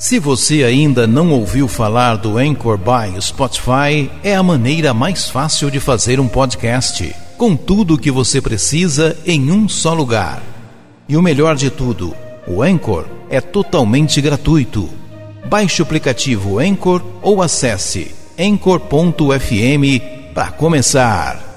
Se você ainda não ouviu falar do Anchor by Spotify, é a maneira mais fácil de fazer um podcast, com tudo o que você precisa em um só lugar. E o melhor de tudo, o Anchor é totalmente gratuito. Baixe o aplicativo Anchor ou acesse anchor.fm para começar.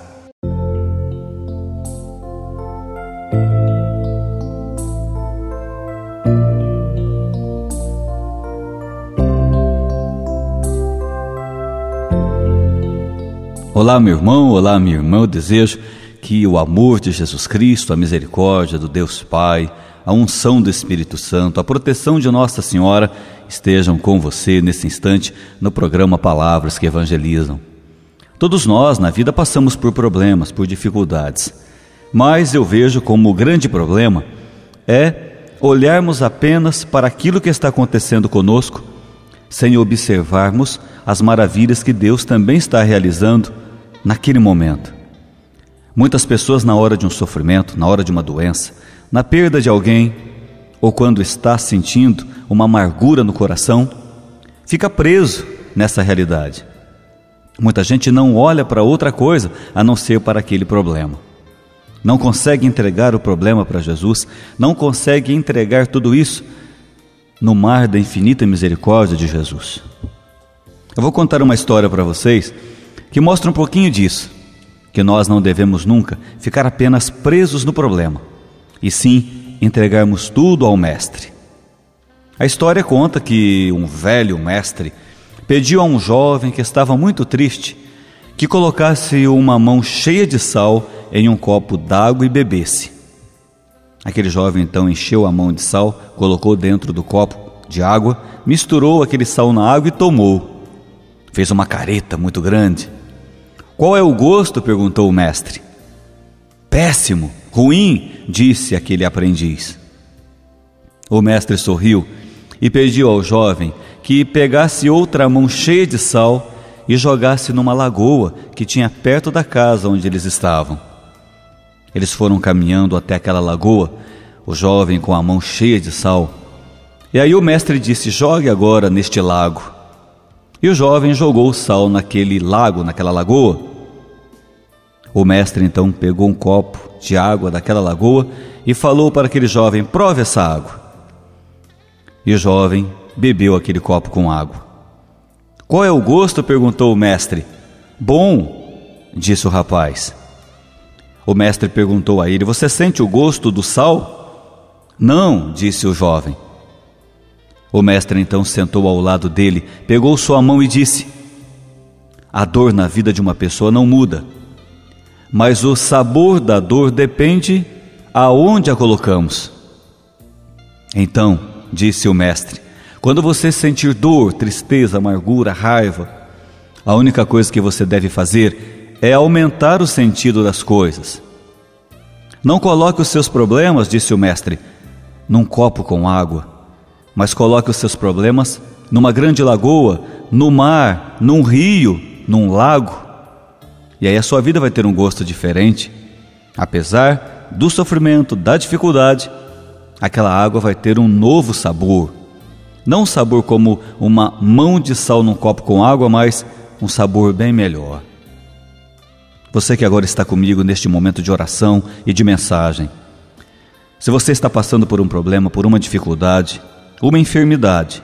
Olá, meu irmão, olá, minha irmã. Eu desejo que o amor de Jesus Cristo, a misericórdia do Deus Pai, a unção do Espírito Santo, a proteção de Nossa Senhora estejam com você nesse instante no programa Palavras que Evangelizam. Todos nós na vida passamos por problemas, por dificuldades, mas eu vejo como o grande problema é olharmos apenas para aquilo que está acontecendo conosco, sem observarmos as maravilhas que Deus também está realizando naquele momento. Muitas pessoas, na hora de um sofrimento, na hora de uma doença, na perda de alguém, ou quando está sentindo uma amargura no coração, fica preso nessa realidade. Muita gente não olha para outra coisa a não ser para aquele problema. Não consegue entregar o problema para Jesus, não consegue entregar tudo isso no mar da infinita misericórdia de Jesus. Eu vou contar uma história para vocês que mostra um pouquinho disso, que nós não devemos nunca ficar apenas presos no problema, e sim entregarmos tudo ao Mestre. A história conta que um velho mestre pediu a um jovem que estava muito triste que colocasse uma mão cheia de sal em um copo d'água e bebesse. Aquele jovem então encheu a mão de sal, colocou dentro do copo de água, misturou aquele sal na água e tomou. Fez uma careta muito grande qual é o gosto? perguntou o mestre. Péssimo, ruim, disse aquele aprendiz. O mestre sorriu e pediu ao jovem que pegasse outra mão cheia de sal e jogasse numa lagoa que tinha perto da casa onde eles estavam. Eles foram caminhando até aquela lagoa, o jovem com a mão cheia de sal. E aí o mestre disse: Jogue agora neste lago. E o jovem jogou o sal naquele lago, naquela lagoa. O mestre então pegou um copo de água daquela lagoa e falou para aquele jovem: Prove essa água. E o jovem bebeu aquele copo com água. Qual é o gosto? perguntou o mestre. Bom, disse o rapaz. O mestre perguntou a ele: Você sente o gosto do sal? Não, disse o jovem. O mestre então sentou ao lado dele, pegou sua mão e disse: A dor na vida de uma pessoa não muda, mas o sabor da dor depende aonde a colocamos. Então, disse o mestre, quando você sentir dor, tristeza, amargura, raiva, a única coisa que você deve fazer é aumentar o sentido das coisas. Não coloque os seus problemas, disse o mestre, num copo com água mas coloque os seus problemas numa grande lagoa, no mar, num rio, num lago. E aí a sua vida vai ter um gosto diferente. Apesar do sofrimento, da dificuldade, aquela água vai ter um novo sabor. Não um sabor como uma mão de sal num copo com água, mas um sabor bem melhor. Você que agora está comigo neste momento de oração e de mensagem. Se você está passando por um problema, por uma dificuldade, uma enfermidade,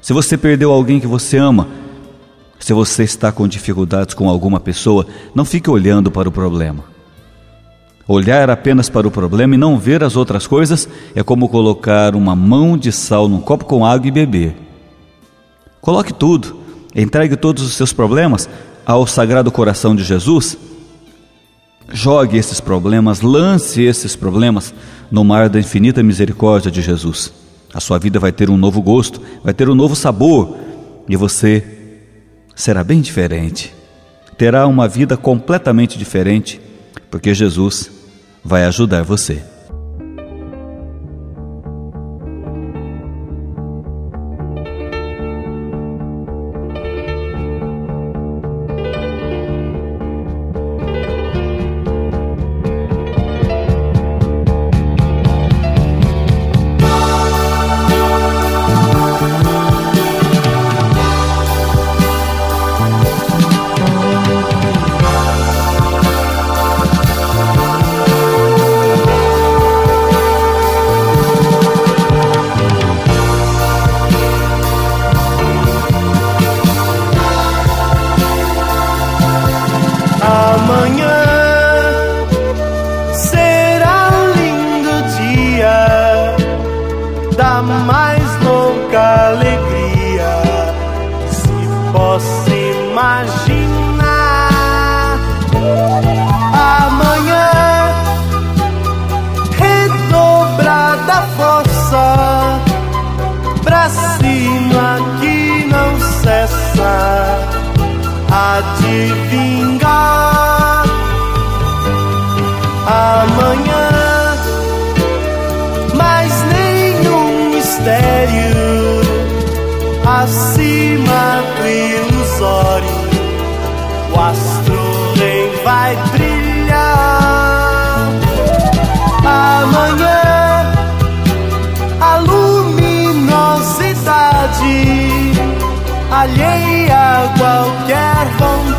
se você perdeu alguém que você ama, se você está com dificuldades com alguma pessoa, não fique olhando para o problema. Olhar apenas para o problema e não ver as outras coisas é como colocar uma mão de sal num copo com água e beber. Coloque tudo, entregue todos os seus problemas ao Sagrado Coração de Jesus. Jogue esses problemas, lance esses problemas no mar da infinita misericórdia de Jesus. A sua vida vai ter um novo gosto, vai ter um novo sabor e você será bem diferente. Terá uma vida completamente diferente, porque Jesus vai ajudar você.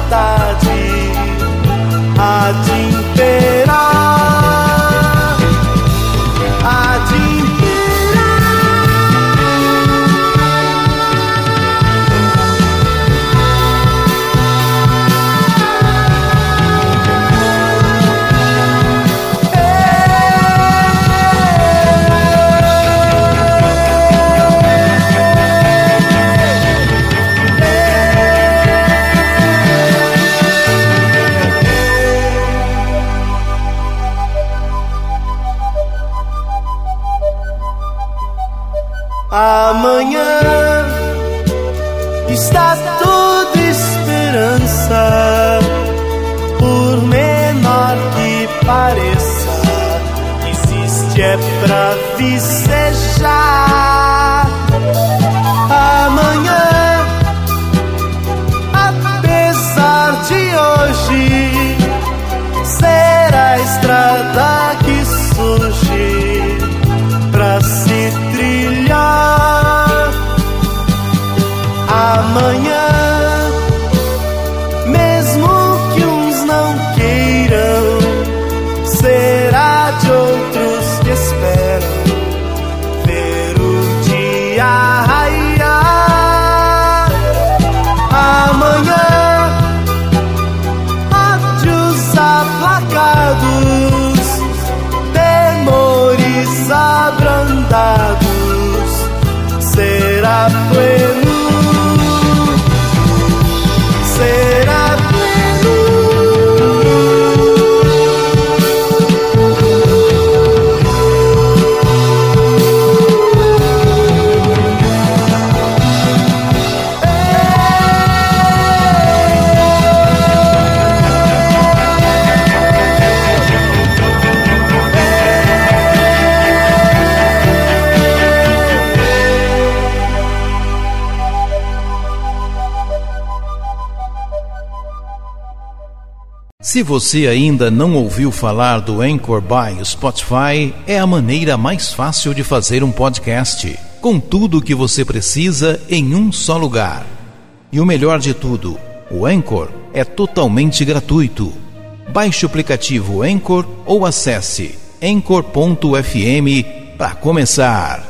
Vontade há de imperar está toda esperança, por menor que pareça, existe é pra vicejar. Os Se você ainda não ouviu falar do Anchor by Spotify, é a maneira mais fácil de fazer um podcast, com tudo o que você precisa em um só lugar. E o melhor de tudo, o Anchor é totalmente gratuito. Baixe o aplicativo Anchor ou acesse anchor.fm para começar.